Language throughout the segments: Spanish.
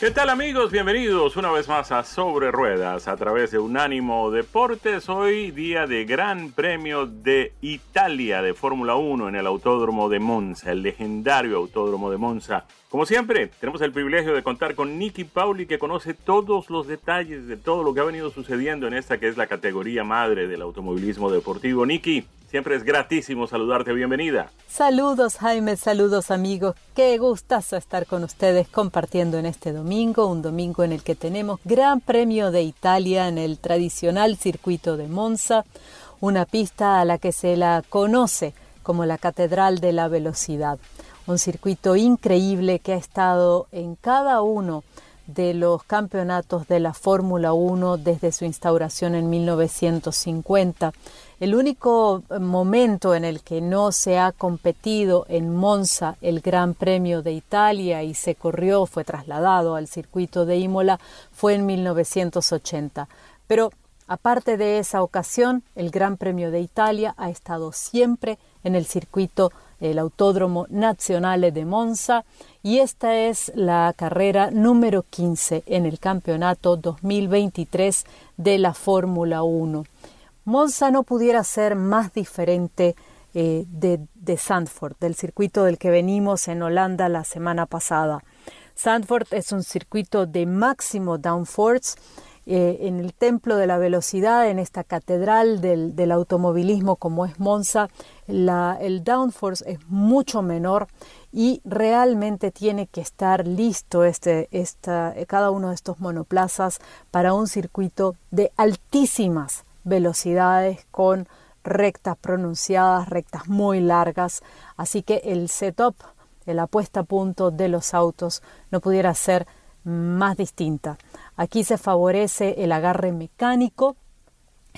¿Qué tal amigos? Bienvenidos una vez más a Sobre Ruedas a través de Unánimo Deportes. Hoy día de Gran Premio de Italia de Fórmula 1 en el Autódromo de Monza, el legendario Autódromo de Monza. Como siempre, tenemos el privilegio de contar con Nicky Pauli que conoce todos los detalles de todo lo que ha venido sucediendo en esta que es la categoría madre del automovilismo deportivo. Nicky, Siempre es gratísimo saludarte, bienvenida. Saludos Jaime, saludos amigos. Qué gustazo estar con ustedes compartiendo en este domingo, un domingo en el que tenemos Gran Premio de Italia en el tradicional circuito de Monza, una pista a la que se la conoce como la Catedral de la Velocidad. Un circuito increíble que ha estado en cada uno de los campeonatos de la Fórmula 1 desde su instauración en 1950 el único eh, momento en el que no se ha competido en Monza el Gran Premio de Italia y se corrió, fue trasladado al circuito de Imola, fue en 1980. Pero aparte de esa ocasión, el Gran Premio de Italia ha estado siempre en el circuito el Autódromo Nazionale de Monza y esta es la carrera número 15 en el campeonato 2023 de la Fórmula 1. Monza no pudiera ser más diferente eh, de, de Sandford, del circuito del que venimos en Holanda la semana pasada. Sandford es un circuito de máximo downforce. Eh, en el templo de la velocidad, en esta catedral del, automovilismo como es Monza, el downforce es mucho menor y realmente tiene que estar listo este, cada uno de estos monoplazas para un circuito de altísimas velocidades con rectas pronunciadas, rectas muy largas, así que el setup, la puesta a punto de los autos no pudiera ser más distinta. Aquí se favorece el agarre mecánico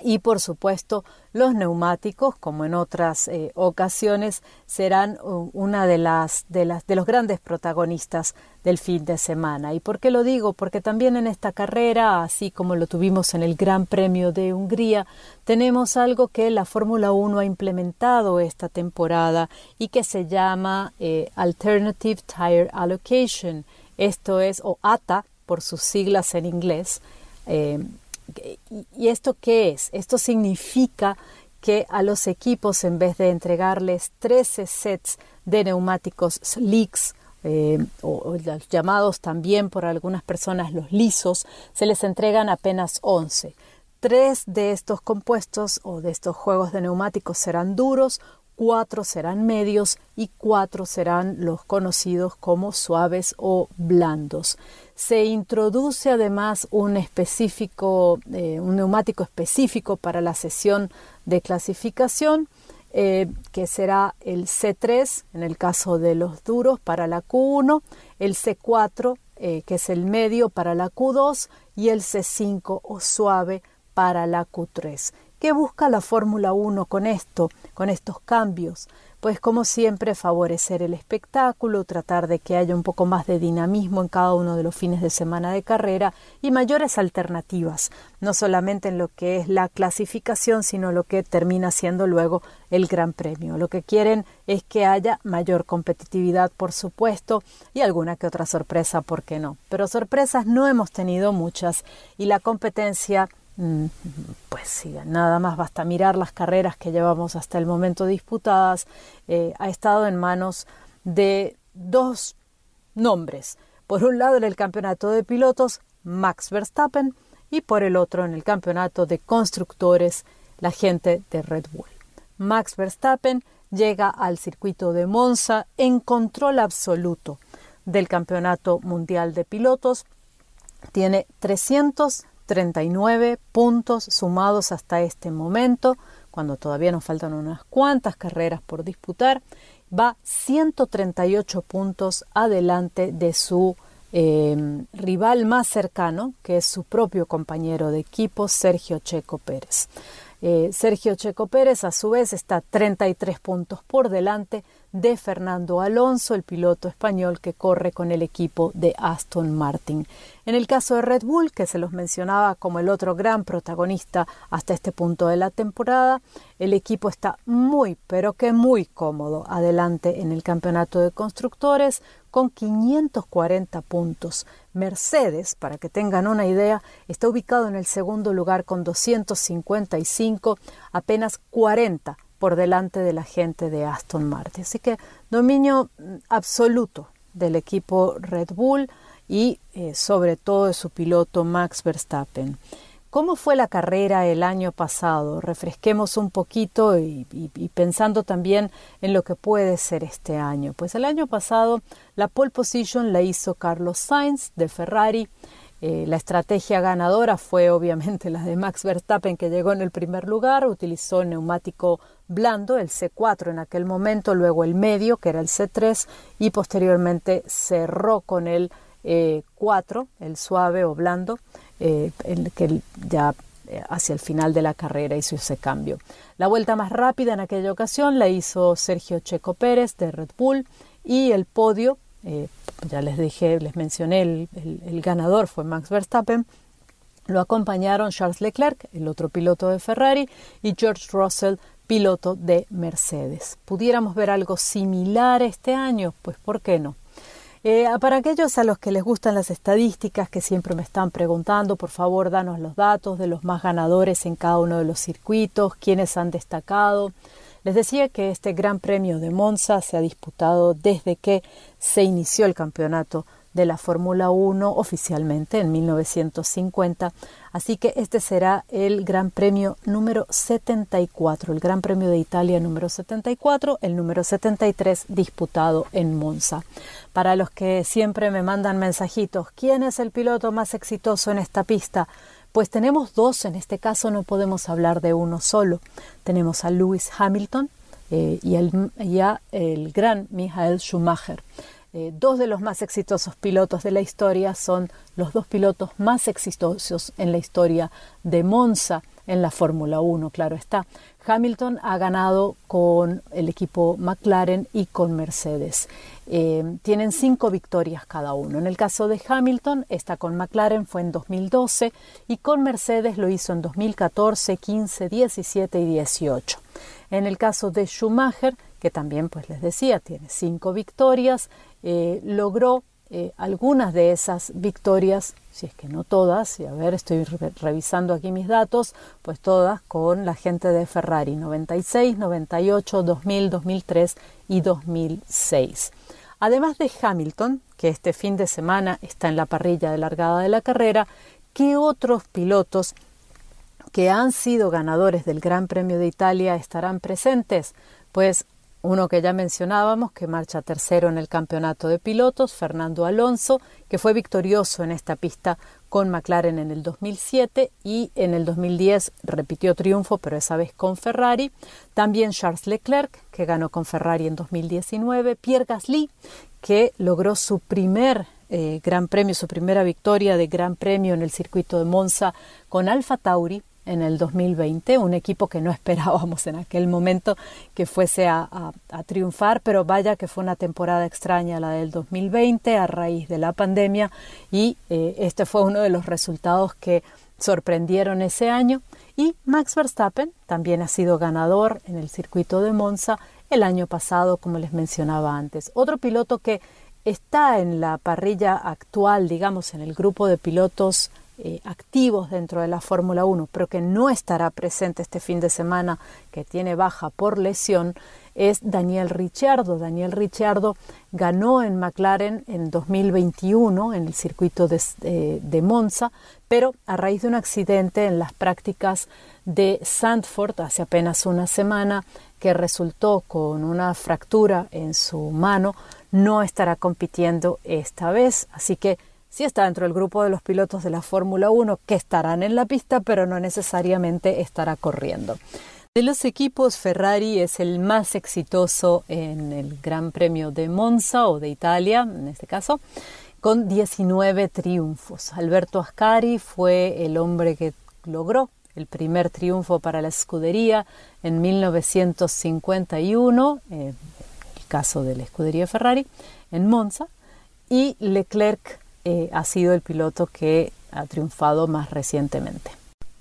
y por supuesto los neumáticos, como en otras eh, ocasiones, serán una de las, de los grandes protagonistas del fin de semana. ¿Y por qué lo digo? Porque también en esta carrera, así como lo tuvimos en el Gran Premio de Hungría, tenemos algo que la Fórmula 1 ha implementado esta temporada y que se llama eh, Alternative Tire Allocation. Esto es, o ATA por sus siglas en inglés. Eh, ¿Y esto qué es? Esto significa que a los equipos, en vez de entregarles 13 sets de neumáticos slicks, eh, o, llamados también por algunas personas los lisos, se les entregan apenas 11. Tres de estos compuestos o de estos juegos de neumáticos serán duros, cuatro serán medios y cuatro serán los conocidos como suaves o blandos. Se introduce además un específico, eh, un neumático específico para la sesión de clasificación, eh, que será el C3 en el caso de los duros para la Q1, el C4 eh, que es el medio para la Q2 y el C5 o suave para la Q3. ¿Qué busca la Fórmula 1 con esto, con estos cambios? Pues como siempre favorecer el espectáculo, tratar de que haya un poco más de dinamismo en cada uno de los fines de semana de carrera y mayores alternativas, no solamente en lo que es la clasificación, sino lo que termina siendo luego el Gran Premio. Lo que quieren es que haya mayor competitividad, por supuesto, y alguna que otra sorpresa, ¿por qué no? Pero sorpresas no hemos tenido muchas y la competencia pues sí, nada más basta mirar las carreras que llevamos hasta el momento disputadas. Eh, ha estado en manos de dos nombres Por un lado en el campeonato de pilotos, Max Verstappen y por el otro en el campeonato de constructores, la gente de Red Bull. Max Verstappen llega al circuito de Monza en control absoluto del campeonato mundial de pilotos. Tiene 339 puntos sumados hasta este momento, cuando todavía nos faltan unas cuantas carreras por disputar. Va 138 puntos adelante de su eh, rival más cercano, que es su propio compañero de equipo, Sergio Checo Pérez. Eh, Sergio Checo Pérez, a su vez, está 33 puntos por delante de Fernando Alonso, el piloto español que corre con el equipo de Aston Martin. En el caso de Red Bull, que se los mencionaba como el otro gran protagonista hasta este punto de la temporada, el equipo está muy, pero que muy cómodo adelante en el campeonato de constructores con 540 puntos. Mercedes, para que tengan una idea, está ubicado en el segundo lugar con 255, apenas 40 por delante de la gente de Aston Martin. Así que dominio mm, absoluto del equipo Red Bull y eh, sobre todo de su piloto Max Verstappen. ¿Cómo fue la carrera el año pasado? Refresquemos un poquito y, pensando también en lo que puede ser este año. Pues el año pasado la pole position la hizo Carlos Sainz de Ferrari. Eh, la estrategia ganadora fue obviamente la de Max Verstappen que llegó en el primer lugar, utilizó neumático blando, el C4 en aquel momento, luego el medio que era el C3 y posteriormente cerró con el 4, eh, el suave o blando. Eh, que ya eh, hacia el final de la carrera hizo ese cambio. La vuelta más rápida en aquella ocasión la hizo Sergio Checo Pérez de Red Bull y el podio, ya les dije, les mencioné, el, el, ganador fue Max Verstappen. Lo acompañaron Charles Leclerc, el otro piloto de Ferrari, y George Russell, piloto de Mercedes. ¿Pudiéramos ver algo similar este año? Pues ¿por qué no? Eh, para aquellos a los que les gustan las estadísticas, que siempre me están preguntando, por favor, danos los datos de los más ganadores en cada uno de los circuitos, quiénes han destacado. Les decía que este Gran Premio de Monza se ha disputado desde que se inició el campeonato de la Fórmula 1 oficialmente en 1950, así que este será el Gran Premio número 74, el Gran Premio de Italia número 74, el número 73 disputado en Monza. Para los que siempre me mandan mensajitos, ¿quién es el piloto más exitoso en esta pista? Pues tenemos dos, en este caso no podemos hablar de uno solo. Tenemos a Lewis Hamilton eh, y, y a el gran Michael Schumacher. Eh, dos de los más exitosos pilotos de la historia son los dos pilotos más exitosos en la historia de Monza en la Fórmula 1, claro está. Hamilton ha ganado con el equipo McLaren y con Mercedes. Eh, tienen cinco victorias cada uno. En el caso de Hamilton, esta con McLaren fue en 2012 y con Mercedes lo hizo en 2014, 15, 17 y 18. En el caso de Schumacher, que también pues les decía, tiene cinco victorias, eh, logró eh, algunas de esas victorias, si es que no todas, y a ver, estoy revisando aquí mis datos, pues todas con la gente de Ferrari, 96, 98, 2000, 2003 y 2006. Además de Hamilton, que este fin de semana está en la parrilla de largada de la carrera, ¿qué otros pilotos que han sido ganadores del Gran Premio de Italia estarán presentes? Pues uno que ya mencionábamos, que marcha tercero en el campeonato de pilotos, Fernando Alonso, que fue victorioso en esta pista con McLaren en el 2007 y en el 2010 repitió triunfo, pero esa vez con Ferrari. También Charles Leclerc, que ganó con Ferrari en 2019. Pierre Gasly, que logró su primer eh, Gran Premio, su primera victoria de Gran Premio en el circuito de Monza con Alfa Tauri en el 2020, un equipo que no esperábamos en aquel momento que fuese a, triunfar, pero vaya que fue una temporada extraña la del 2020 a raíz de la pandemia y eh, este fue uno de los resultados que sorprendieron ese año. Y Max Verstappen también ha sido ganador en el circuito de Monza el año pasado, como les mencionaba antes. Otro piloto que está en la parrilla actual, digamos, en el grupo de pilotos eh, activos dentro de la Fórmula 1, pero que no estará presente este fin de semana, que tiene baja por lesión, es Daniel Ricciardo. Daniel Ricciardo ganó en McLaren en 2021 en el circuito de, de, Monza, pero a raíz de un accidente en las prácticas de Sandford hace apenas una semana que resultó con una fractura en su mano, no estará compitiendo esta vez. Así que sí está dentro del grupo de los pilotos de la Fórmula 1 que estarán en la pista, pero no necesariamente estará corriendo. De los equipos, Ferrari es el más exitoso en el Gran Premio de Monza o de Italia, en este caso, con 19 triunfos. Alberto Ascari fue el hombre que logró el primer triunfo para la escudería en 1951, en el caso de la escudería Ferrari, en Monza, y Leclerc eh, ha sido el piloto que ha triunfado más recientemente.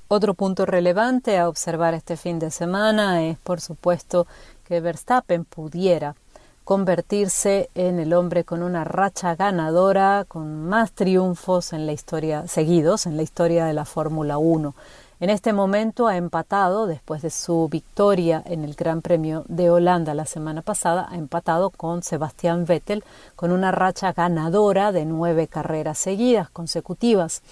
Otro punto relevante a observar este fin de semana es, por supuesto, que Verstappen pudiera convertirse en el hombre con una racha ganadora, con más triunfos en la historia seguidos en la historia de la Fórmula 1. En este momento ha empatado, después de su victoria en el Gran Premio de Holanda la semana pasada, ha empatado con Sebastián Vettel con una racha ganadora de nueve carreras seguidas consecutivas.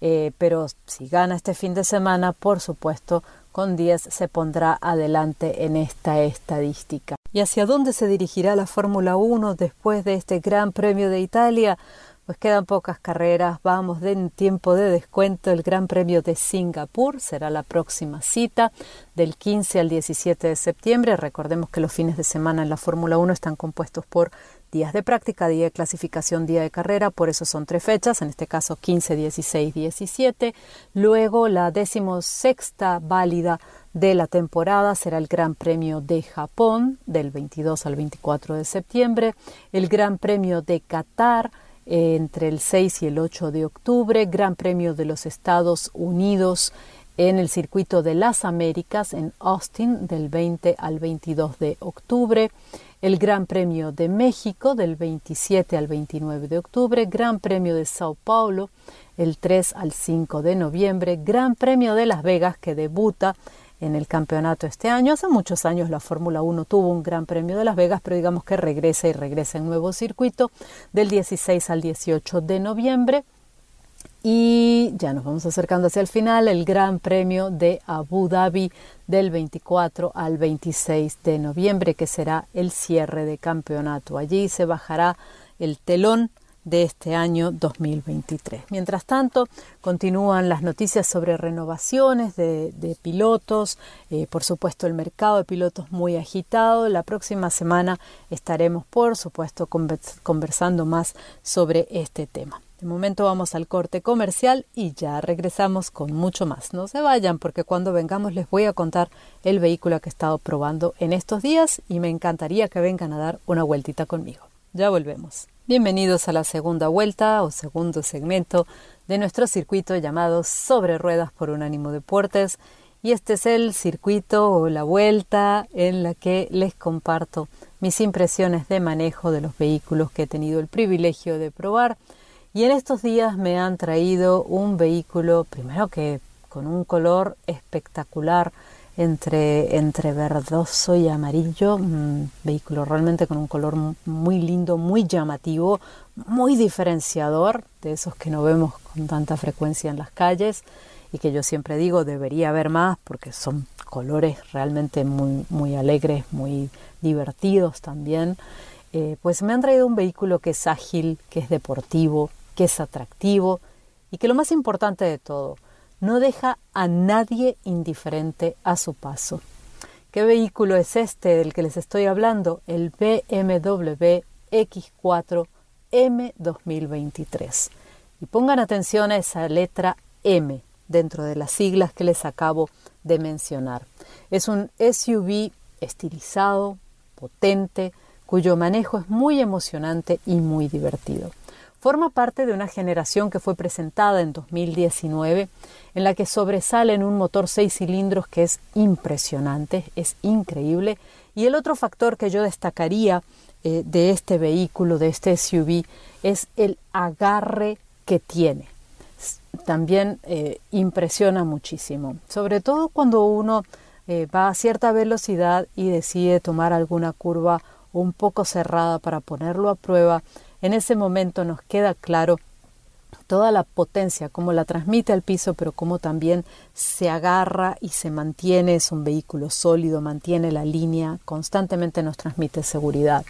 Eh, pero si gana este fin de semana, por supuesto, con 10 se pondrá adelante en esta estadística. ¿Y hacia dónde se dirigirá la Fórmula 1 después de este Gran Premio de Italia? Pues quedan pocas carreras, vamos de tiempo de descuento. El Gran Premio de Singapur será la próxima cita del 15 al 17 de septiembre. Recordemos que los fines de semana en la Fórmula 1 están compuestos por días de práctica, día de clasificación, día de carrera, por eso son tres fechas, en este caso 15, 16, 17. Luego la decimosexta válida de la temporada será el Gran Premio de Japón del 22 al 24 de septiembre, el Gran Premio de Qatar entre el 6 y el 8 de octubre, Gran Premio de los Estados Unidos en el circuito de las Américas en Austin del 20 al 22 de octubre, el Gran Premio de México del 27 al 29 de octubre, Gran Premio de Sao Paulo el 3 al 5 de noviembre, Gran Premio de Las Vegas que debuta en el campeonato este año. Hace muchos años la Fórmula 1 tuvo un Gran Premio de Las Vegas, pero digamos que regresa y regresa en nuevo circuito del 16 al 18 de noviembre. Y ya nos vamos acercando hacia el final, el Gran Premio de Abu Dhabi del 24 al 26 de noviembre, que será el cierre de campeonato. Allí se bajará el telón de este año 2023. Mientras tanto, continúan las noticias sobre renovaciones de, pilotos, eh, por supuesto el mercado de pilotos muy agitado. La próxima semana estaremos, por supuesto, conversando más sobre este tema. De momento vamos al corte comercial y ya regresamos con mucho más. No se vayan porque cuando vengamos les voy a contar el vehículo que he estado probando en estos días y me encantaría que vengan a dar una vueltita conmigo. Ya volvemos. Bienvenidos a la segunda vuelta o segundo segmento de nuestro circuito llamado Sobre Ruedas por Unánimo Deportes. Y este es el circuito o la vuelta en la que les comparto mis impresiones de manejo de los vehículos que he tenido el privilegio de probar. Y en estos días me han traído un vehículo, primero que con un color espectacular, entre, entre verdoso y amarillo, un vehículo realmente con un color muy lindo, muy llamativo, muy diferenciador, de esos que no vemos con tanta frecuencia en las calles y que yo siempre digo debería haber más porque son colores realmente muy, muy alegres, muy divertidos también. Eh, pues me han traído un vehículo que es ágil, que es deportivo, que es atractivo y que lo más importante de todo, no deja a nadie indiferente a su paso. ¿Qué vehículo es este del que les estoy hablando? El BMW X4 M 2023. Y pongan atención a esa letra M dentro de las siglas que les acabo de mencionar. Es un SUV estilizado, potente, cuyo manejo es muy emocionante y muy divertido forma parte de una generación que fue presentada en 2019 en la que sobresalen un motor seis cilindros que es impresionante, es increíble. Y el otro factor que yo destacaría eh, de este vehículo, de este SUV, es el agarre que tiene. también eh, impresiona muchísimo, sobre todo cuando uno eh, va a cierta velocidad y decide tomar alguna curva un poco cerrada para ponerlo a prueba. En ese momento nos queda claro toda la potencia, cómo la transmite al piso, pero cómo también se agarra y se mantiene, es un vehículo sólido, mantiene la línea, constantemente nos transmite seguridad.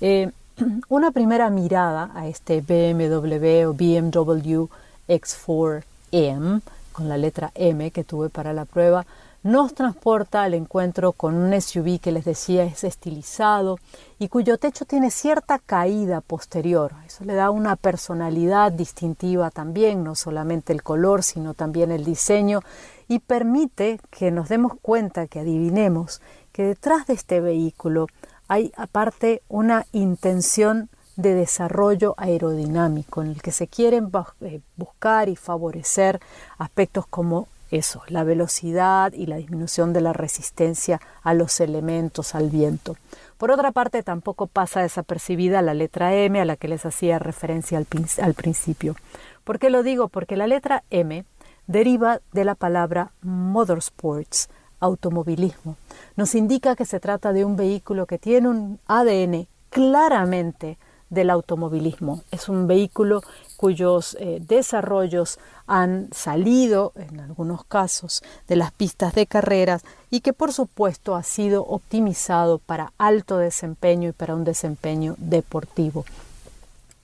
Eh, una primera mirada a este BMW o BMW X4M, con la letra M que tuve para la prueba, nos transporta al encuentro con un SUV que les decía es estilizado y cuyo techo tiene cierta caída posterior. Eso le da una personalidad distintiva también, no solamente el color, sino también el diseño y permite que nos demos cuenta, que adivinemos que detrás de este vehículo hay aparte una intención de desarrollo aerodinámico en el que se quieren eh, buscar y favorecer aspectos como eso, la velocidad y la disminución de la resistencia a los elementos, al viento. Por otra parte, tampoco pasa desapercibida la letra M a la que les hacía referencia al, al principio. ¿Por qué lo digo? Porque la letra M deriva de la palabra motorsports, automovilismo. Nos indica que se trata de un vehículo que tiene un ADN claramente del automovilismo. Es un vehículo cuyos eh, desarrollos han salido, en algunos casos, de las pistas de carreras y que por supuesto ha sido optimizado para alto desempeño y para un desempeño deportivo.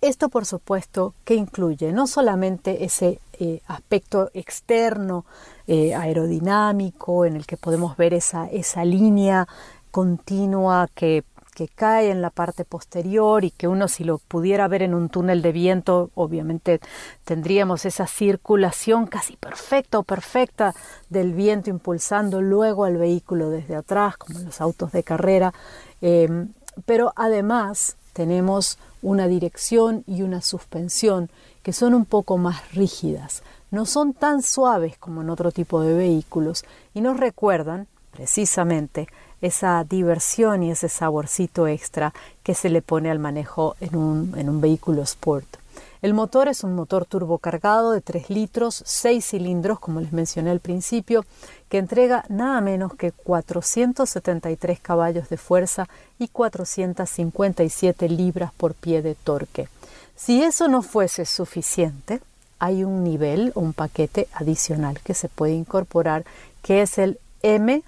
Esto por supuesto que incluye no solamente ese eh, aspecto externo eh, aerodinámico en el que podemos ver esa, esa línea continua que que cae en la parte posterior y que uno si lo pudiera ver en un túnel de viento, obviamente tendríamos esa circulación casi perfecta o perfecta del viento impulsando luego al vehículo desde atrás, como en los autos de carrera. Em, pero además tenemos una dirección y una suspensión que son un poco más rígidas, no son tan suaves como en otro tipo de vehículos y nos recuerdan precisamente esa diversión y ese saborcito extra que se le pone al manejo en un, en un vehículo sport. El motor es un motor turbocargado de 3 litros, 6 cilindros, como les mencioné al principio, que entrega nada menos que 473 caballos de fuerza y 457 libras por pie de torque. Si eso no fuese suficiente, hay un nivel un paquete adicional que se puede incorporar, que es el MM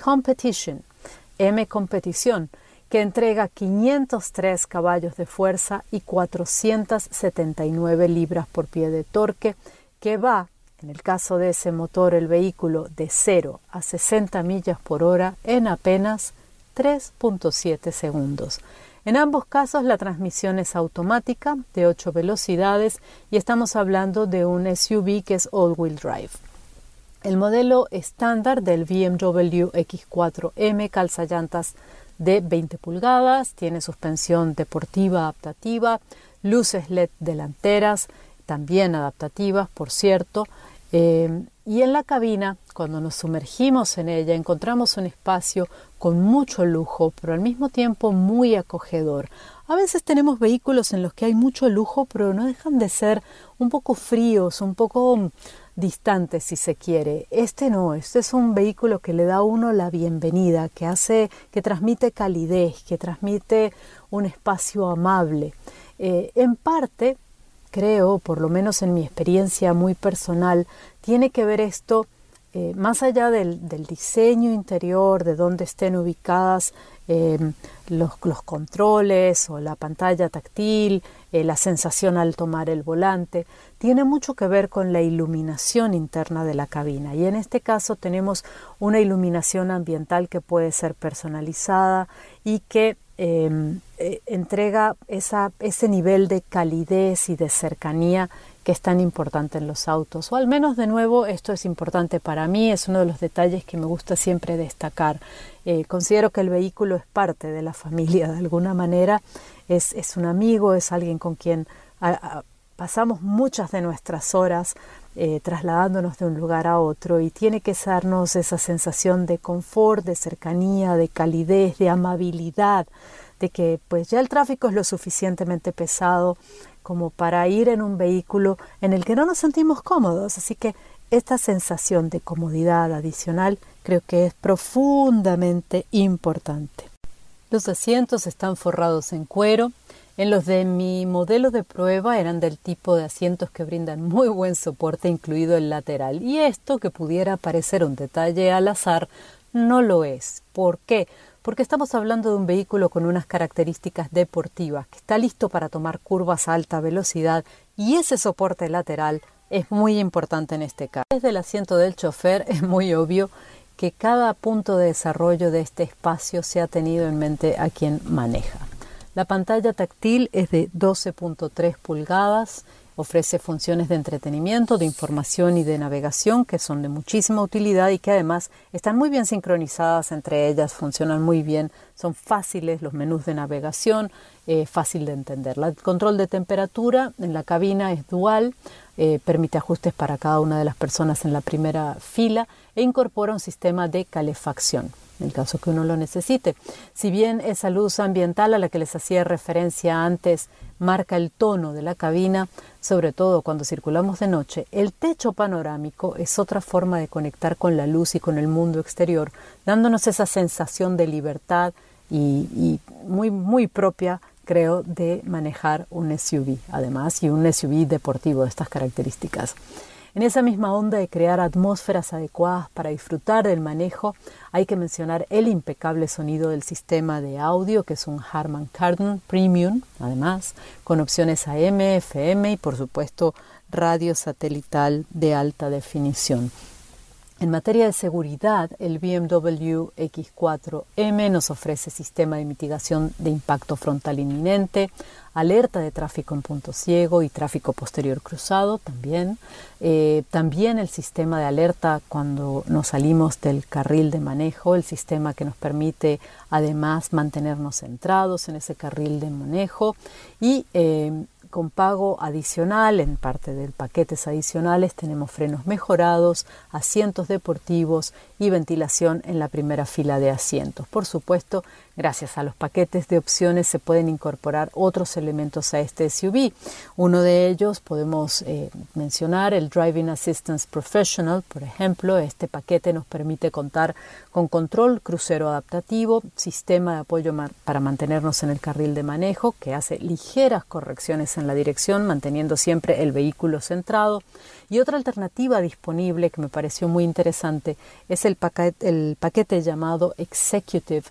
Competition, M competición, que entrega 503 caballos de fuerza y 479 libras por pie de torque, que va, en el caso de ese motor, el vehículo de 0 a 60 millas por hora en apenas 3.7 segundos. En ambos casos la transmisión es automática de 8 velocidades y estamos hablando de un SUV que es all-wheel drive. El modelo estándar del BMW X4M calza llantas de 20 pulgadas, tiene suspensión deportiva adaptativa, luces LED delanteras, también adaptativas, por cierto, eh, y en la cabina, cuando nos sumergimos en ella, encontramos un espacio con mucho lujo, pero al mismo tiempo muy acogedor. A veces tenemos vehículos en los que hay mucho lujo, pero no dejan de ser un poco fríos, un poco distante si se quiere. Este no, este es un vehículo que le da a uno la bienvenida, que hace, que transmite calidez, que transmite un espacio amable. Eh, en parte, creo, por lo menos en mi experiencia muy personal, tiene que ver esto eh, más allá del, diseño interior, de dónde estén ubicadas eh, los, los, controles o la pantalla táctil, eh, la sensación al tomar el volante, tiene mucho que ver con la iluminación interna de la cabina. Y en este caso tenemos una iluminación ambiental que puede ser personalizada y que em, entrega esa, ese nivel de calidez y de cercanía que es tan importante en los autos. O al menos de nuevo esto es importante para mí, es uno de los detalles que me gusta siempre destacar. Eh, considero que el vehículo es parte de la familia de alguna manera, es, es un amigo, es alguien con quien pasamos muchas de nuestras horas eh, trasladándonos de un lugar a otro y tiene que darnos esa sensación de confort, de cercanía, de calidez, de amabilidad, de que pues ya el tráfico es lo suficientemente pesado como para ir en un vehículo en el que no nos sentimos cómodos. Así que esta sensación de comodidad adicional creo que es profundamente importante. Los asientos están forrados en cuero. En los de mi modelo de prueba eran del tipo de asientos que brindan muy buen soporte, incluido el lateral. Y esto, que pudiera parecer un detalle al azar, no lo es. ¿Por qué? Porque estamos hablando de un vehículo con unas características deportivas, que está listo para tomar curvas a alta velocidad y ese soporte lateral es muy importante en este caso. Desde el asiento del chofer es muy obvio que cada punto de desarrollo de este espacio se ha tenido en mente a quien maneja. La pantalla táctil es de 12.3 pulgadas, ofrece funciones de entretenimiento, de información y de navegación que son de muchísima utilidad y que además están muy bien sincronizadas entre ellas, funcionan muy bien, son fáciles los menús de navegación, eh, fácil de entender. El control de temperatura en la cabina es dual, eh, permite ajustes para cada una de las personas en la primera fila e incorpora un sistema de calefacción en caso que uno lo necesite. Si bien esa luz ambiental a la que les hacía referencia antes marca el tono de la cabina, sobre todo cuando circulamos de noche, el techo panorámico es otra forma de conectar con la luz y con el mundo exterior, dándonos esa sensación de libertad y, y muy, muy propia creo, de manejar un SUV, además, y un SUV deportivo de estas características. En esa misma onda de crear atmósferas adecuadas para disfrutar del manejo, hay que mencionar el impecable sonido del sistema de audio, que es un Harman Kardon Premium, además, con opciones AM, FM y, por supuesto, radio satelital de alta definición. En materia de seguridad, el BMW X4M nos ofrece sistema de mitigación de impacto frontal inminente, alerta de tráfico en punto ciego y tráfico posterior cruzado también. Eh, también el sistema de alerta cuando nos salimos del carril de manejo, el sistema que nos permite además mantenernos centrados en ese carril de manejo y eh, con pago adicional, en parte del paquetes adicionales, tenemos frenos mejorados, asientos deportivos y ventilación en la primera fila de asientos. Por supuesto, Gracias a los paquetes de opciones se pueden incorporar otros elementos a este SUV. Uno de ellos podemos eh, mencionar el Driving Assistance Professional, por ejemplo. Este paquete nos permite contar con control crucero adaptativo, sistema de apoyo para mantenernos en el carril de manejo, que hace ligeras correcciones en la dirección, manteniendo siempre el vehículo centrado. Y otra alternativa disponible que me pareció muy interesante es el el paquete llamado Executive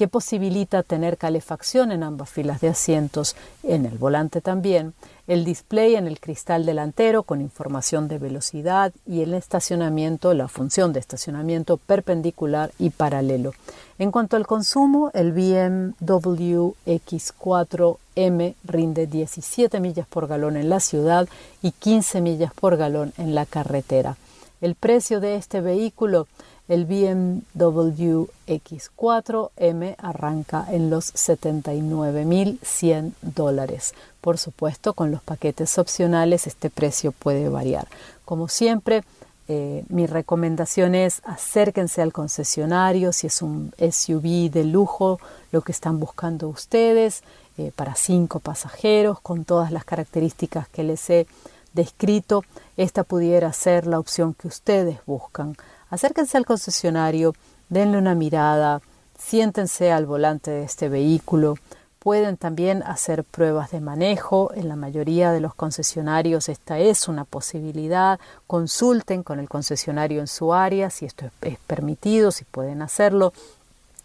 que posibilita tener calefacción en ambas filas de asientos, en el volante también, el display en el cristal delantero con información de velocidad y el estacionamiento, la función de estacionamiento perpendicular y paralelo. En cuanto al consumo, el BMW X4M rinde 17 millas por galón en la ciudad y 15 millas por galón en la carretera. El precio de este vehículo el BMW X4M arranca en los 79.100 dólares. Por supuesto, con los paquetes opcionales este precio puede variar. Como siempre, eh, mi recomendación es acérquense al concesionario si es un SUV de lujo, lo que están buscando ustedes, eh, para cinco pasajeros, con todas las características que les he descrito, esta pudiera ser la opción que ustedes buscan acérquense al concesionario, denle una mirada, siéntense al volante de este vehículo. Pueden también hacer pruebas de manejo. En la mayoría de los concesionarios esta es una posibilidad. Consulten con el concesionario en su área si esto es, permitido, si pueden hacerlo.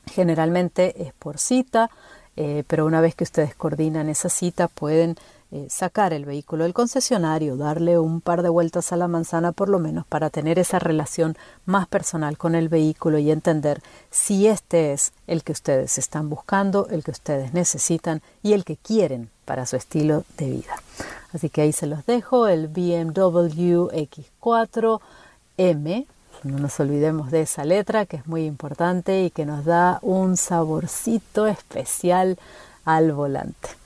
Generalmente es por cita, eh, pero una vez que ustedes coordinan esa cita pueden eh, sacar el vehículo del concesionario, darle un par de vueltas a la manzana por lo menos para tener esa relación más personal con el vehículo y entender si este es el que ustedes están buscando, el que ustedes necesitan y el que quieren para su estilo de vida. Así que ahí se los dejo, el BMW X4M. No nos olvidemos de esa letra que es muy importante y que nos da un saborcito especial al volante.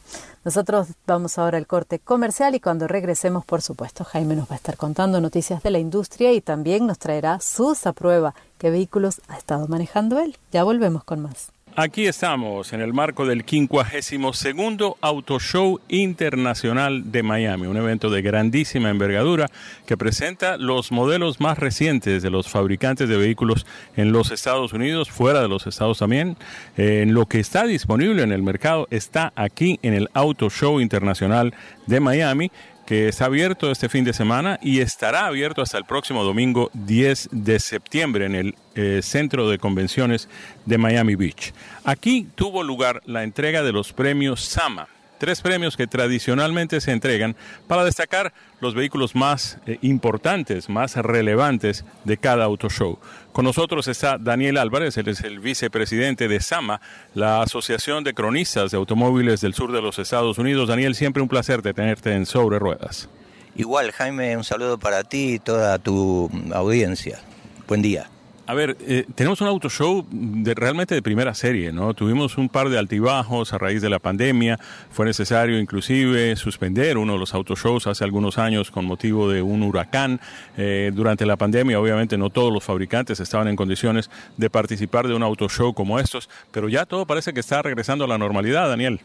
Nosotros vamos ahora al corte comercial y cuando regresemos, por supuesto, Jaime nos va a estar contando noticias de la industria y también nos traerá sus a prueba qué vehículos ha estado manejando él. Ya volvemos con más. Aquí estamos en el marco del 52 Auto Show Internacional de Miami, un evento de grandísima envergadura que presenta los modelos más recientes de los fabricantes de vehículos en los Estados Unidos, fuera de los Estados también. en lo que está disponible en el mercado está aquí en el Auto Show Internacional de Miami que está abierto este fin de semana y estará abierto hasta el próximo domingo 10 de septiembre en el eh, Centro de Convenciones de Miami Beach. Aquí tuvo lugar la entrega de los premios SAMA, tres premios que tradicionalmente se entregan para destacar los vehículos más eh, importantes, más relevantes de cada auto show. Con nosotros está Daniel Álvarez, él es el vicepresidente de SAMA, la Asociación de Cronistas de Automóviles del Sur de los Estados Unidos. Daniel, siempre un placer de tenerte en Sobre Ruedas. Igual, Jaime, un saludo para ti y toda tu audiencia. Buen día. A ver, eh, tenemos un auto show de, realmente de primera serie, ¿no? Tuvimos un par de altibajos a raíz de la pandemia. Fue necesario inclusive suspender uno de los auto shows hace algunos años con motivo de un huracán. Eh, durante la pandemia, obviamente, no todos los fabricantes estaban en condiciones de participar de un auto show como estos, pero ya todo parece que está regresando a la normalidad, Daniel.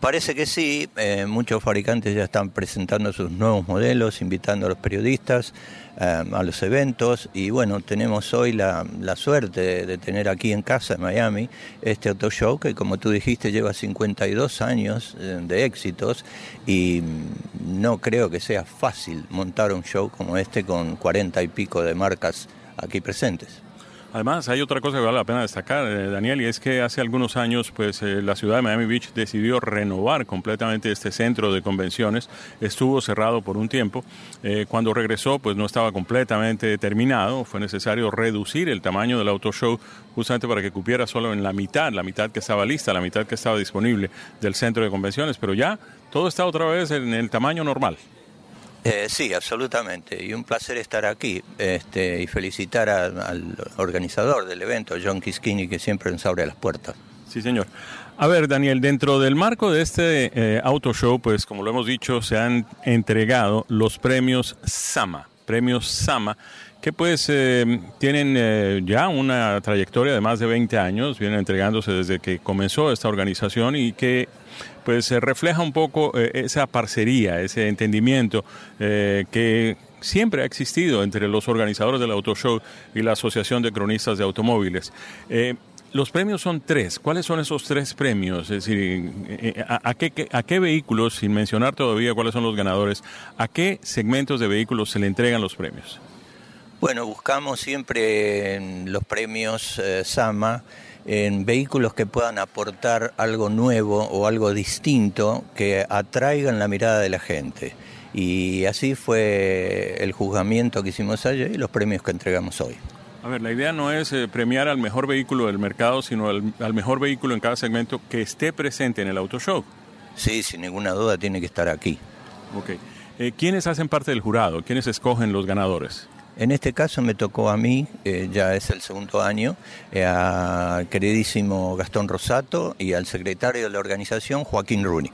Parece que sí, eh, muchos fabricantes ya están presentando sus nuevos modelos, invitando a los periodistas eh, a los eventos y bueno, tenemos hoy la, suerte de, tener aquí en casa, en Miami, este auto show que como tú dijiste lleva 52 años eh, de éxitos y no creo que sea fácil montar un show como este con 40 y pico de marcas aquí presentes. Además, hay otra cosa que vale la pena destacar, eh, Daniel, y es que hace algunos años, pues eh, la ciudad de Miami Beach decidió renovar completamente este centro de convenciones. Estuvo cerrado por un tiempo. Eh, cuando regresó, pues no estaba completamente terminado. Fue necesario reducir el tamaño del auto show justamente para que cupiera solo en la mitad, la mitad que estaba lista, la mitad que estaba disponible del centro de convenciones. Pero ya todo está otra vez en el tamaño normal. Eh, sí, absolutamente. Y un placer estar aquí este, y felicitar al organizador del evento, John Kiskini, que siempre nos abre las puertas. Sí, señor. A ver, Daniel, dentro del marco de este eh, auto show, pues como lo hemos dicho, se han entregado los premios Sama. Premios Sama que pues eh, tienen ya una trayectoria de más de 20 años, vienen entregándose desde que comenzó esta organización y que pues se refleja un poco eh, esa parcería, ese entendimiento que siempre ha existido entre los organizadores del Auto Show y la Asociación de Cronistas de Automóviles. Los premios son tres. ¿Cuáles son esos tres premios? Es decir, ¿a, qué, ¿a, qué, vehículos, sin mencionar todavía cuáles son los ganadores, a qué segmentos de vehículos se le entregan los premios? Bueno, buscamos siempre los premios eh, Sama en vehículos que puedan aportar algo nuevo o algo distinto que atraigan la mirada de la gente. Y así fue el juzgamiento que hicimos ayer y los premios que entregamos hoy. A ver, la idea no es eh, premiar al mejor vehículo del mercado, sino al, al, mejor vehículo en cada segmento que esté presente en el auto show. Sí, sin ninguna duda tiene que estar aquí. Ok. Eh, ¿Quiénes hacen parte del jurado? ¿Quiénes escogen los ganadores? En este caso me tocó a mí, eh, ya es el segundo año, eh, al queridísimo Gastón Rosato y al secretario de la organización, Joaquín Runi.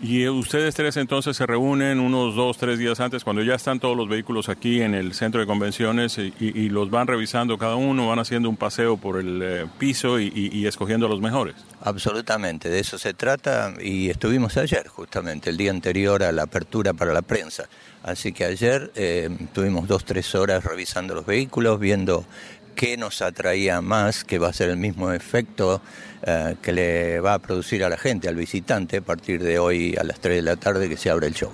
Y ustedes tres entonces se reúnen unos dos, tres días antes, cuando ya están todos los vehículos aquí en el centro de convenciones y, los van revisando cada uno, van haciendo un paseo por el eh, piso y, escogiendo a los mejores. Absolutamente, de eso se trata y estuvimos ayer justamente, el día anterior a la apertura para la prensa. Así que ayer eh, tuvimos dos, tres horas revisando los vehículos, viendo qué nos atraía más, que va a ser el mismo efecto eh, que le va a producir a la gente, al visitante, a partir de hoy a las 3 de la tarde que se abre el show.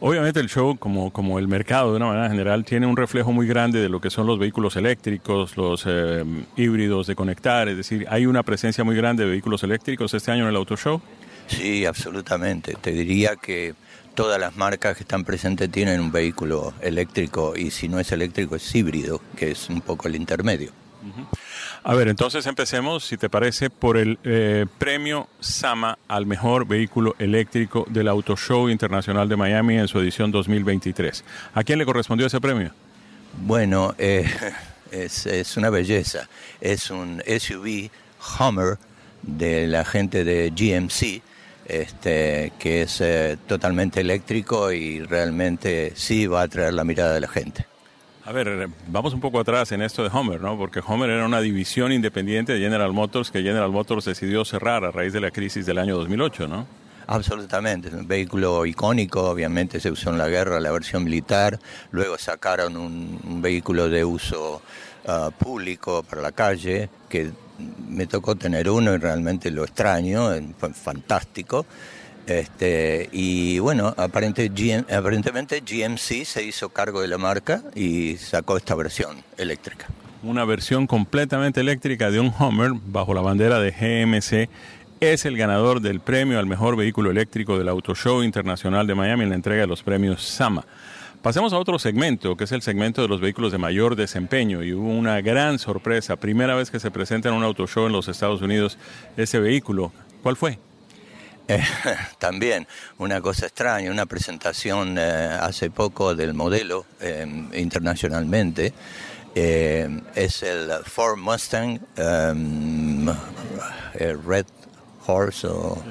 Obviamente el show, como, como el mercado de una manera general, tiene un reflejo muy grande de lo que son los vehículos eléctricos, los eh, híbridos de conectar, es decir, hay una presencia muy grande de vehículos eléctricos este año en el Auto Show. Sí, absolutamente. Te diría que todas las marcas que están presentes tienen un vehículo eléctrico y si no es eléctrico es híbrido, que es un poco el intermedio. A ver, entonces empecemos, si te parece, por el eh, premio SAMA al mejor vehículo eléctrico del Auto Show Internacional de Miami en su edición 2023. ¿A quién le correspondió ese premio? Bueno, eh, es, es, una belleza. Es un SUV Hummer de la gente de GMC este, que es eh, totalmente eléctrico y realmente sí va a atraer la mirada de la gente. A ver, vamos un poco atrás en esto de Homer, ¿no? Porque Homer era una división independiente de General Motors que General Motors decidió cerrar a raíz de la crisis del año 2008, ¿no? Absolutamente, es un vehículo icónico, obviamente se usó en la guerra, la versión militar, luego sacaron un, vehículo de uso ah, público para la calle, que me tocó tener uno y realmente lo extraño, fue fantástico. Este, y bueno, aparentemente GMC se hizo cargo de la marca y sacó esta versión eléctrica. Una versión completamente eléctrica de un Hummer bajo la bandera de GMC es el ganador del premio al mejor vehículo eléctrico del Auto Show Internacional de Miami en la entrega de los premios SAMA. Pasemos a otro segmento, que es el segmento de los vehículos de mayor desempeño. Y hubo una gran sorpresa, primera vez que se presenta en un auto show en los Estados Unidos ese vehículo. ¿Cuál fue? Eh, también una cosa extraña, una presentación eh, hace poco del modelo eh, internacionalmente. es el Ford Mustang Red Horse o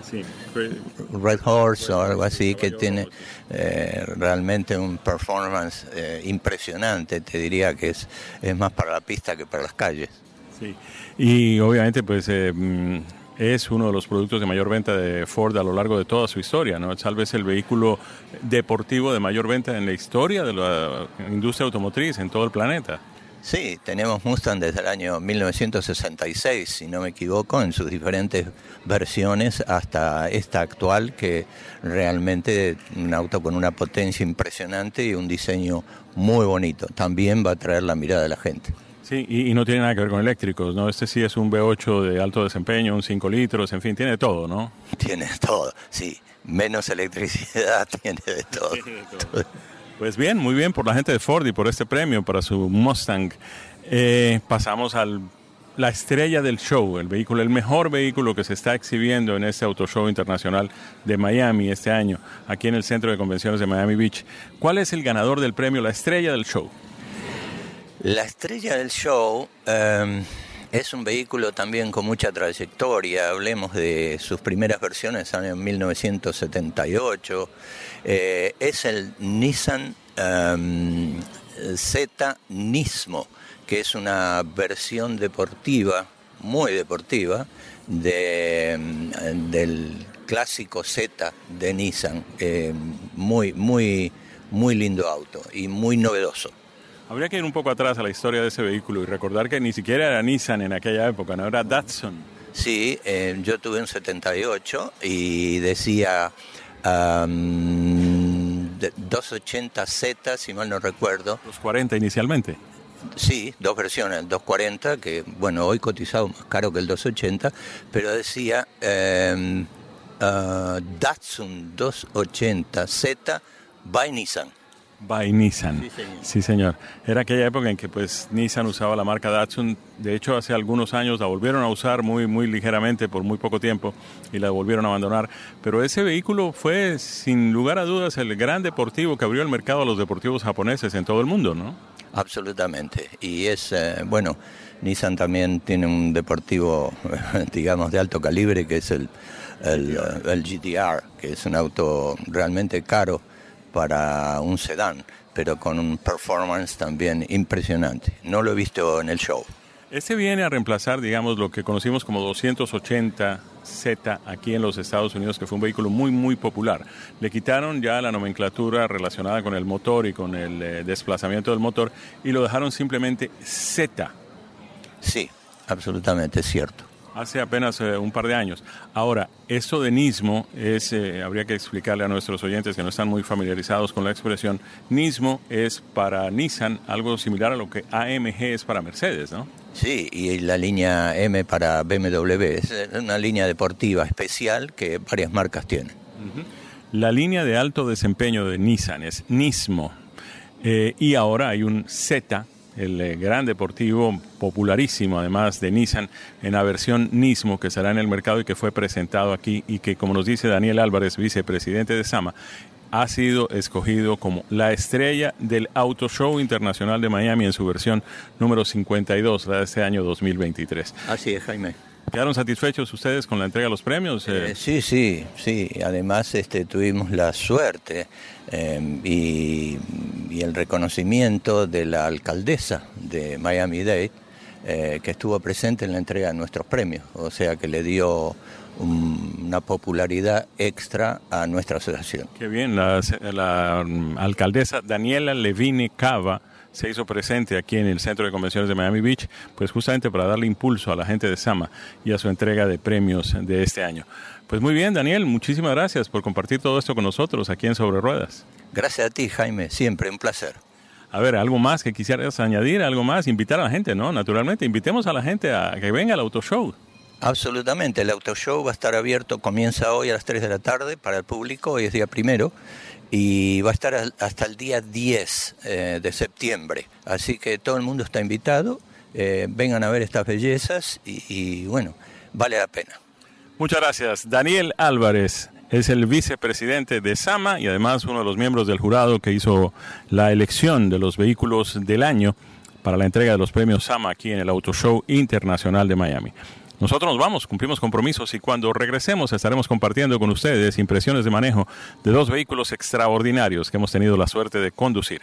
Red Horse o algo así que tiene realmente un performance impresionante. Te diría que es, es más para la pista que para las calles. Sí, y obviamente pues mm, es uno de los productos de mayor venta de Ford a lo largo de toda su historia, ¿no? Tal vez el vehículo deportivo de mayor venta en la historia de la industria automotriz en todo el planeta. Sí, tenemos Mustang desde el año 1966, si no me equivoco, en sus diferentes versiones hasta esta actual, que realmente un auto con una potencia impresionante y un diseño muy bonito. También va a traer la mirada de la gente. Sí, y, no tiene nada que ver con eléctricos, ¿no? Este sí es un V8 de alto desempeño, un 5 litros, en fin, tiene todo, ¿no? Tiene todo, sí. Menos electricidad, tiene de todo. Pues bien, muy bien por la gente de Ford y por este premio para su Mustang. Eh, pasamos a la estrella del show, el vehículo, el mejor vehículo que se está exhibiendo en este Auto Show Internacional de Miami este año, aquí en el Centro de Convenciones de Miami Beach. ¿Cuál es el ganador del premio, la estrella del show? La estrella del show em, es un vehículo también con mucha trayectoria. Hablemos de sus primeras versiones, en 1978. Eh, es el Nissan em, Z Nismo, que es una versión deportiva, muy deportiva, de, em, del clásico Z de Nissan. muy, muy, muy lindo auto y muy novedoso. Habría que ir un poco atrás a la historia de ese vehículo y recordar que ni siquiera era Nissan en aquella época, no era Datsun. Sí, eh, yo tuve un 78 y decía 280Z, si mal no recuerdo. Los 40 inicialmente. Sí, dos versiones, 240, que bueno, hoy cotizado más caro que el 280, pero decía eh, Datsun 280Z by Nissan by Nissan. Sí señor. Era aquella época en que pues Nissan usaba la marca Datsun. De hecho, hace algunos años la volvieron a usar muy, muy ligeramente por muy poco tiempo y la volvieron a abandonar. Pero ese vehículo fue, sin lugar a dudas, el gran deportivo que abrió el mercado a los deportivos japoneses en todo el mundo, ¿no? Absolutamente. Y es, eh, bueno, Nissan también tiene un deportivo, digamos, de alto calibre, que es el, el, el GTR, que es un auto realmente caro para un sedán, pero con un performance también impresionante. No lo he visto en el show. Este viene a reemplazar, digamos, lo que conocimos como 280Z aquí en los Estados Unidos, que fue un vehículo muy, muy popular. Le quitaron ya la nomenclatura relacionada con el motor y con el eh, desplazamiento del motor y lo dejaron simplemente Z. Sí, absolutamente, cierto hace apenas eh, un par de años. Ahora, eso de Nismo es, eh, habría que explicarle a nuestros oyentes que no están muy familiarizados con la expresión, Nismo es para Nissan algo similar a lo que AMG es para Mercedes, ¿no? Sí, y la línea M para BMW es una línea deportiva especial que varias marcas tienen. La línea de alto desempeño de Nissan es Nismo. Eh, y ahora hay un Z el eh, gran deportivo popularísimo además de Nissan en la versión Nismo que será en el mercado y que fue presentado aquí y que como nos dice Daniel Álvarez, vicepresidente de Sama, ha sido escogido como la estrella del Auto Show Internacional de Miami en su versión número 52 de este año 2023. Así es, Jaime. ¿Quedaron satisfechos ustedes con la entrega de los premios? Eh, sí, sí, sí. Además este, tuvimos la suerte y, el reconocimiento de la alcaldesa de Miami-Dade, que estuvo presente en la entrega de nuestros premios. O sea que le dio una popularidad extra a nuestra asociación. Qué bien, la, mm, alcaldesa Daniela Levine Cava se hizo presente aquí en el Centro de Convenciones de Miami Beach, pues justamente para darle impulso a la gente de Sama y a su entrega de premios de este año. Pues muy bien, Daniel, muchísimas gracias por compartir todo esto con nosotros aquí en Sobre Ruedas. Gracias a ti, Jaime, siempre un placer. A ver, algo más que quisieras añadir, algo más, invitar a la gente, ¿no? Naturalmente, invitemos a la gente a que venga al Auto Show. Absolutamente, el auto show va a estar abierto, comienza hoy a las 3 de la tarde para el público, hoy es día primero, y va a estar hasta el día 10 eh, de septiembre. Así que todo el mundo está invitado, eh, vengan a ver estas bellezas y, bueno, vale la pena. Muchas gracias. Daniel Álvarez es el vicepresidente de SAMA y además uno de los miembros del jurado que hizo la elección de los vehículos del año para la entrega de los premios SAMA aquí en el Auto Show Internacional de Miami. Nosotros nos vamos, cumplimos compromisos y cuando regresemos estaremos compartiendo con ustedes impresiones de manejo de dos vehículos extraordinarios que hemos tenido la suerte de conducir.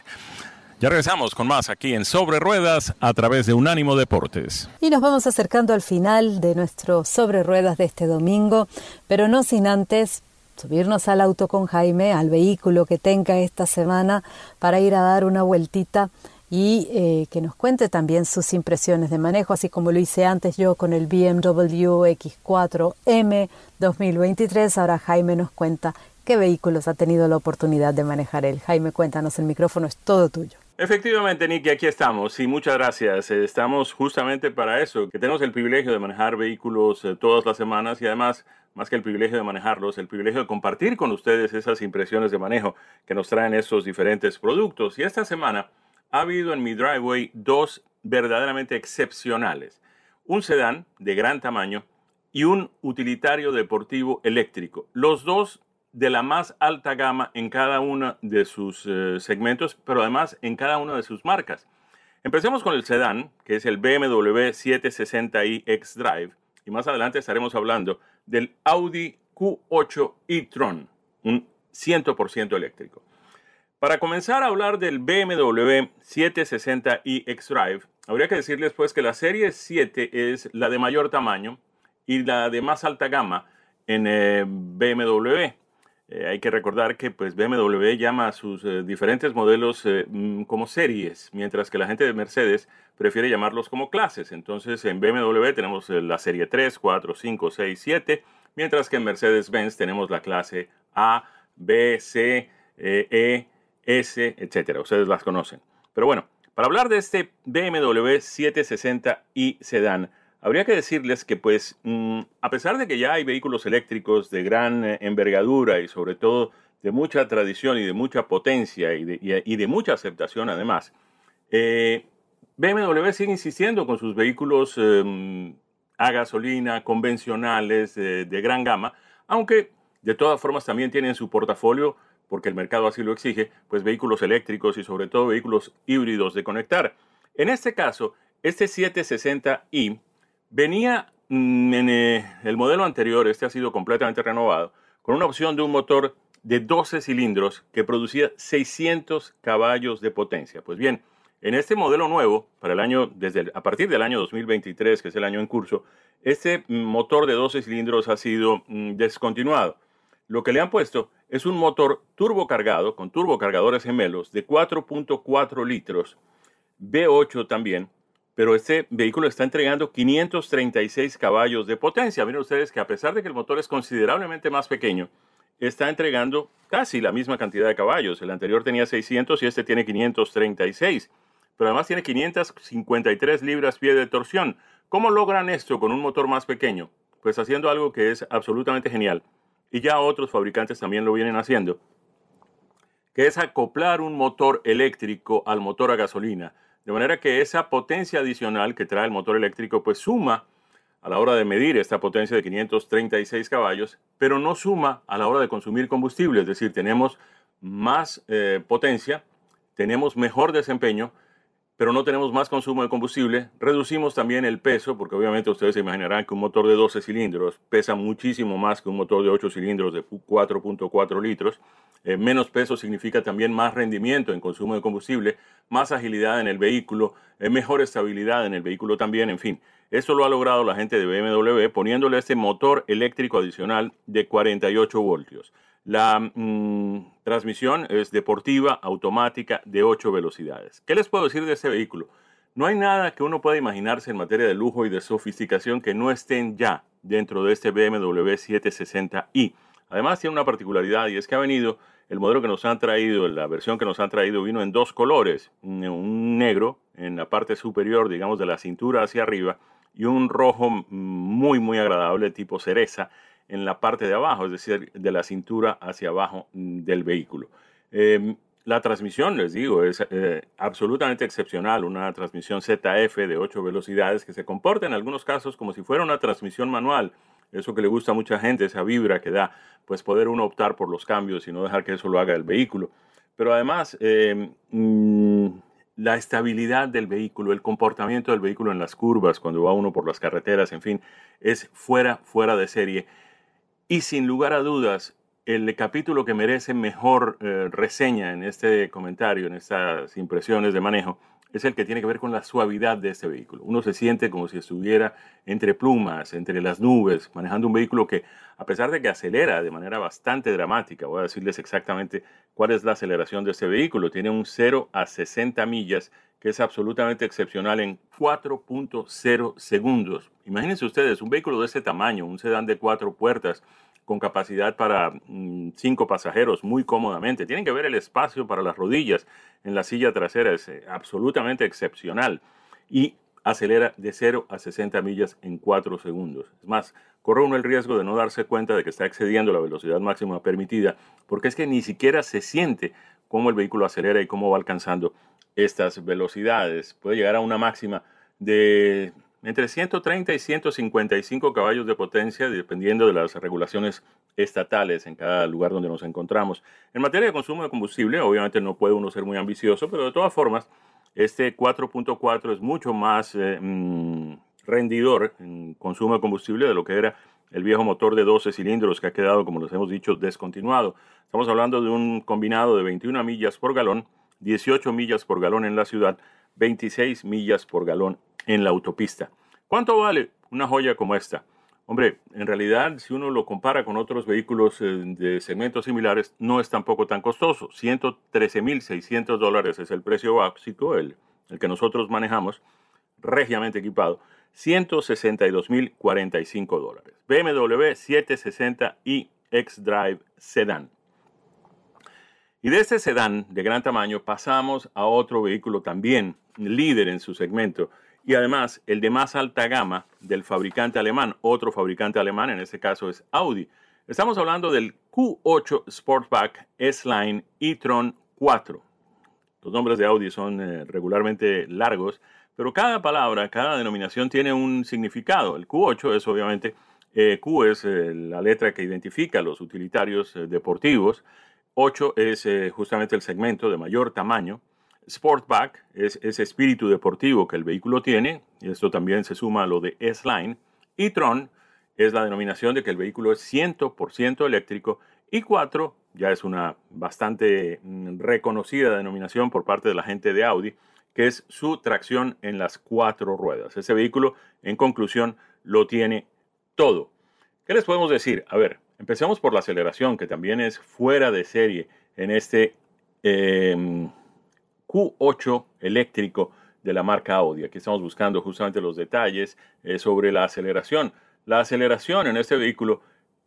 Ya regresamos con más aquí en Sobre Ruedas a través de Unánimo Deportes. Y nos vamos acercando al final de nuestro Sobre Ruedas de este domingo, pero no sin antes subirnos al auto con Jaime, al vehículo que tenga esta semana, para ir a dar una vueltita y eh, que nos cuente también sus impresiones de manejo, así como lo hice antes yo con el BMW X4M 2023. Ahora Jaime nos cuenta qué vehículos ha tenido la oportunidad de manejar él. Jaime, cuéntanos, el micrófono es todo tuyo. Efectivamente, Nicky, aquí estamos. y muchas gracias. Estamos justamente para eso, que tenemos el privilegio de manejar vehículos eh, todas las semanas y además, más que el privilegio de manejarlos, el privilegio de compartir con ustedes esas impresiones de manejo que nos traen estos diferentes productos. Y esta semana ha habido en mi driveway dos verdaderamente excepcionales. Un sedán de gran tamaño y un utilitario deportivo eléctrico. Los dos de la más alta gama en cada uno de sus eh, segmentos, pero además en cada una de sus marcas. Empecemos con el sedán, que es el BMW 760i X-Drive, y más adelante estaremos hablando del Audi Q8 e-tron, un 100% eléctrico. Para comenzar a hablar del BMW 760i X-Drive, habría que decirles pues que la serie 7 es la de mayor tamaño y la de más alta gama en eh, BMW. Eh, hay que recordar que pues, BMW llama a sus eh, diferentes modelos mm, como series, mientras que la gente de Mercedes prefiere llamarlos como clases. Entonces en BMW tenemos la serie 3, 4, 5, 6, 7, mientras que en Mercedes-Benz tenemos la clase A, B, C, E, S, etcétera. Ustedes las conocen. Pero bueno, para hablar de este BMW 760i Sedan, habría que decirles que pues mm, a pesar de que ya hay vehículos eléctricos de gran eh, envergadura y sobre todo de mucha tradición y de mucha potencia y de, mucha aceptación además, eh, BMW sigue insistiendo con sus vehículos em, a gasolina convencionales de gran gama, aunque de todas formas también tienen su portafolio porque el mercado así lo exige, pues vehículos eléctricos y sobre todo vehículos híbridos de conectar. En este caso, este 760i venía mm, en eh, el modelo anterior, este ha sido completamente renovado, con una opción de un motor de 12 cilindros que producía 600 caballos de potencia. Pues bien, en este modelo nuevo, para el año, desde a partir del año 2023, que es el año en curso, este mm, motor de 12 cilindros ha sido mm, descontinuado. Lo que le han puesto es un motor turbocargado con turbocargadores gemelos de 4.4 litros, V8 también, pero este vehículo está entregando 536 caballos de potencia. Miren ustedes que a pesar de que el motor es considerablemente más pequeño, está entregando casi la misma cantidad de caballos. El anterior tenía 600 y este tiene 536, pero además tiene 553 libras pie de torsión. ¿Cómo logran esto con un motor más pequeño? Pues haciendo algo que es absolutamente genial y ya otros fabricantes también lo vienen haciendo, que es acoplar un motor eléctrico al motor a gasolina, de manera que esa potencia adicional que trae el motor eléctrico pues suma a la hora de medir esta potencia de 536 caballos, pero no suma a la hora de consumir combustible, es decir, tenemos más eh, potencia, tenemos mejor desempeño pero no tenemos más consumo de combustible, reducimos también el peso, porque obviamente ustedes se imaginarán que un motor de 12 cilindros pesa muchísimo más que un motor de 8 cilindros de 4.4 litros. Eh, menos peso significa también más rendimiento en consumo de combustible, más agilidad en el vehículo, eh, mejor estabilidad en el vehículo también, en fin. Esto lo ha logrado la gente de BMW poniéndole este motor eléctrico adicional de 48 voltios. La mm, transmisión es deportiva, automática, de 8 velocidades. ¿Qué les puedo decir de este vehículo? No hay nada que uno pueda imaginarse en materia de lujo y de sofisticación que no estén ya dentro de este BMW 760i. Además tiene una particularidad y es que ha venido, el modelo que nos han traído, la versión que nos han traído vino en dos colores, un negro en la parte superior, digamos, de la cintura hacia arriba y un rojo muy, muy agradable tipo cereza en la parte de abajo, es decir, de la cintura hacia abajo mm, del vehículo. Em, la transmisión, les digo, es eh, absolutamente excepcional, una transmisión ZF de 8 velocidades que se comporta en algunos casos como si fuera una transmisión manual. Eso que le gusta a mucha gente, esa vibra que da, pues poder uno optar por los cambios y no dejar que eso lo haga el vehículo. Pero además, em, mm, la estabilidad del vehículo, el comportamiento del vehículo en las curvas, cuando va uno por las carreteras, en fin, es fuera, fuera de serie y sin lugar a dudas, el capítulo que merece mejor eh, reseña en este comentario, en estas impresiones de manejo, es el que tiene que ver con la suavidad de este vehículo. Uno se siente como si estuviera entre plumas, entre las nubes, manejando un vehículo que, a pesar de que acelera de manera bastante dramática, voy a decirles exactamente cuál es la aceleración de este vehículo, tiene un 0 a 60 millas, que es absolutamente excepcional en 4.0 segundos. Imagínense ustedes, un vehículo de ese tamaño, un sedán de cuatro puertas, con capacidad para mm, cinco pasajeros muy cómodamente. Tienen que ver el espacio para las rodillas en la silla trasera, es eh, absolutamente excepcional. Y acelera de 0 a 60 millas en 4 segundos. Es más, corre uno el riesgo de no darse cuenta de que está excediendo la velocidad máxima permitida, porque es que ni siquiera se siente cómo el vehículo acelera y cómo va alcanzando estas velocidades. Puede llegar a una máxima de entre 130 y 155 caballos de potencia, dependiendo de las regulaciones estatales en cada lugar donde nos encontramos. En materia de consumo de combustible, obviamente no puede uno ser muy ambicioso, pero de todas formas, este 4.4 es mucho más eh, mm, rendidor en consumo de combustible de lo que era el viejo motor de 12 cilindros que ha quedado, como les hemos dicho, descontinuado. Estamos hablando de un combinado de 21 millas por galón, 18 millas por galón en la ciudad, 26 millas por galón en la autopista. ¿Cuánto vale una joya como esta? Hombre, en realidad, si uno lo compara con otros vehículos eh, de segmentos similares, no es tampoco tan costoso. 113.600 dólares es el precio básico, el, el que nosotros manejamos, regiamente equipado. 162.045 dólares. BMW 760i X-Drive Sedan. Y de este sedán de gran tamaño pasamos a otro vehículo también líder en su segmento y además el de más alta gama del fabricante alemán, otro fabricante alemán, en este caso es Audi. Estamos hablando del Q8 Sportback S-Line e-tron 4. Los nombres de Audi son eh, regularmente largos, pero cada palabra, cada denominación tiene un significado. El Q8 es obviamente, eh, Q es eh, la letra que identifica los utilitarios deportivos, 8 es justamente el segmento de mayor tamaño, Sportback es ese espíritu deportivo que el vehículo tiene, y esto también se suma a lo de S-Line, y Tron es la denominación de que el vehículo es 100% eléctrico, y 4 ya es una bastante mm, reconocida denominación por parte de la gente de Audi, que es su tracción en las cuatro ruedas. Ese vehículo, en conclusión, lo tiene todo. ¿Qué les podemos decir? A ver, empecemos por la aceleración, que también es fuera de serie en este... Em, Q8 eléctrico de la marca Audi. Aquí estamos buscando justamente los detalles eh, sobre la aceleración. La aceleración en este vehículo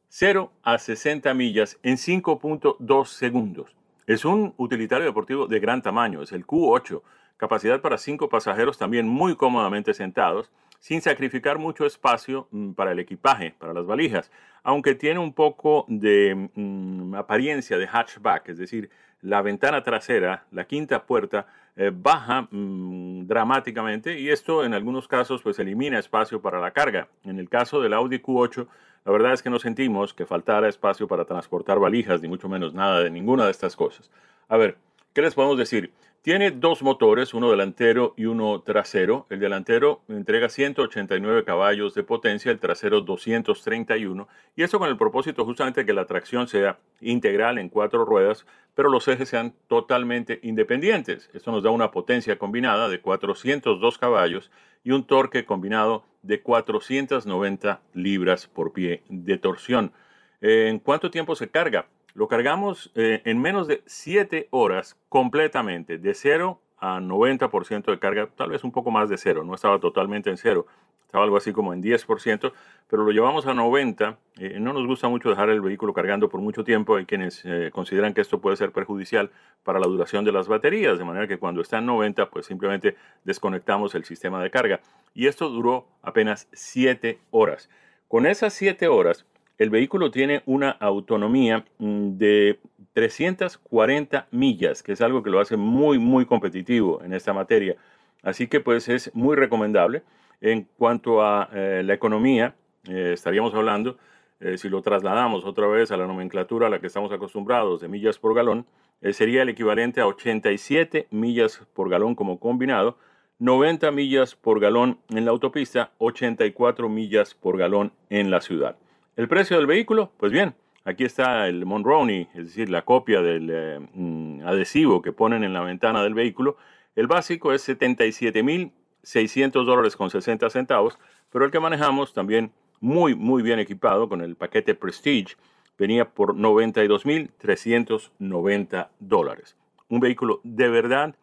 0 a 60 millas en 5.2 segundos. Es un utilitario deportivo de gran tamaño, es el Q8, capacidad para 5 pasajeros también muy cómodamente sentados, sin sacrificar mucho espacio mm, para el equipaje, para las valijas, aunque tiene un poco de mm, apariencia de hatchback, es decir, la ventana trasera, la quinta puerta, eh, baja mm, dramáticamente y esto en algunos casos pues elimina espacio para la carga. En el caso del Audi Q8, la verdad es que no sentimos que faltara espacio para transportar valijas, ni mucho menos nada de ninguna de estas cosas. A ver, ¿Qué les podemos decir? Tiene dos motores, uno delantero y uno trasero. El delantero entrega 189 caballos de potencia, el trasero 231. Y eso con el propósito justamente de que la tracción sea integral en cuatro ruedas, pero los ejes sean totalmente independientes. Esto nos da una potencia combinada de 402 caballos y un torque combinado de 490 libras por pie de torsión. ¿En cuánto tiempo se carga? Lo cargamos eh, en menos de 7 horas completamente, de 0 a 90% de carga, tal vez un poco más de cero, no estaba totalmente en cero, estaba algo así como en 10%, pero lo llevamos a 90. Eh, no nos gusta mucho dejar el vehículo cargando por mucho tiempo, hay quienes eh, consideran que esto puede ser perjudicial para la duración de las baterías, de manera que cuando está en 90, pues simplemente desconectamos el sistema de carga. Y esto duró apenas 7 horas. Con esas 7 horas, el vehículo tiene una autonomía mm, de 340 millas, que es algo que lo hace muy, muy competitivo en esta materia. Así que pues es muy recomendable. En cuanto a eh, la economía, eh, estaríamos hablando, eh, si lo trasladamos otra vez a la nomenclatura a la que estamos acostumbrados de millas por galón, sería el equivalente a 87 millas por galón como combinado, 90 millas por galón en la autopista, 84 millas por galón en la ciudad. El precio del vehículo, pues bien, aquí está el Monroney, es decir, la copia del eh, mm, adhesivo que ponen en la ventana del vehículo. El básico es 77.600 dólares con 60 centavos, pero el que manejamos también muy, muy bien equipado con el paquete Prestige venía por 92.390 dólares. Un vehículo de verdad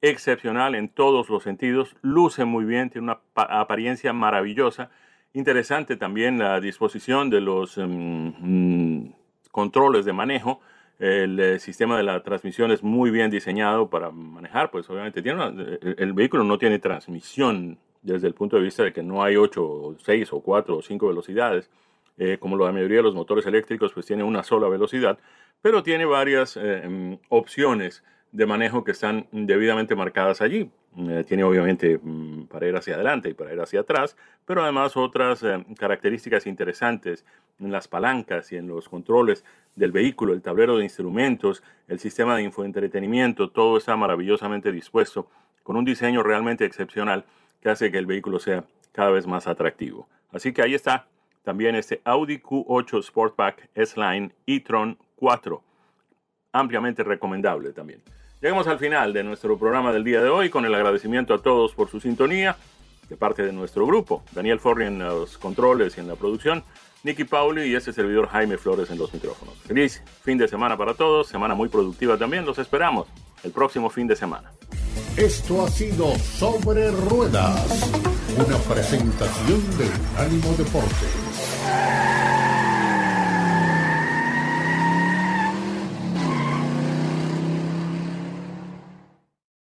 excepcional en todos los sentidos, luce muy bien, tiene una apariencia maravillosa Interesante también la disposición de los mm, controles de manejo. El eh, sistema de la transmisión es muy bien diseñado para manejar, pues obviamente tiene el, vehículo no tiene transmisión desde el punto de vista de que no hay 8, 6 o 4 o 5 velocidades, eh, como la mayoría de los motores eléctricos, pues tiene una sola velocidad, pero tiene varias eh, em, opciones de manejo que están debidamente marcadas allí. Eh, tiene obviamente mm, para ir hacia adelante y para ir hacia atrás, pero además otras eh, características interesantes en las palancas y en los controles del vehículo, el tablero de instrumentos, el sistema de infoentretenimiento, todo está maravillosamente dispuesto con un diseño realmente excepcional que hace que el vehículo sea cada vez más atractivo. Así que ahí está también este Audi Q8 Sportback S-Line e-tron 4, ampliamente recomendable también. Llegamos al final de nuestro programa del día de hoy con el agradecimiento a todos por su sintonía de parte de nuestro grupo. Daniel Forri en los controles y en la producción, Nicky Pauli y este servidor Jaime Flores en los micrófonos. Feliz fin de semana para todos, semana muy productiva también. Los esperamos el próximo fin de semana. Esto ha sido Sobre Ruedas, una presentación de Ánimo Deportes.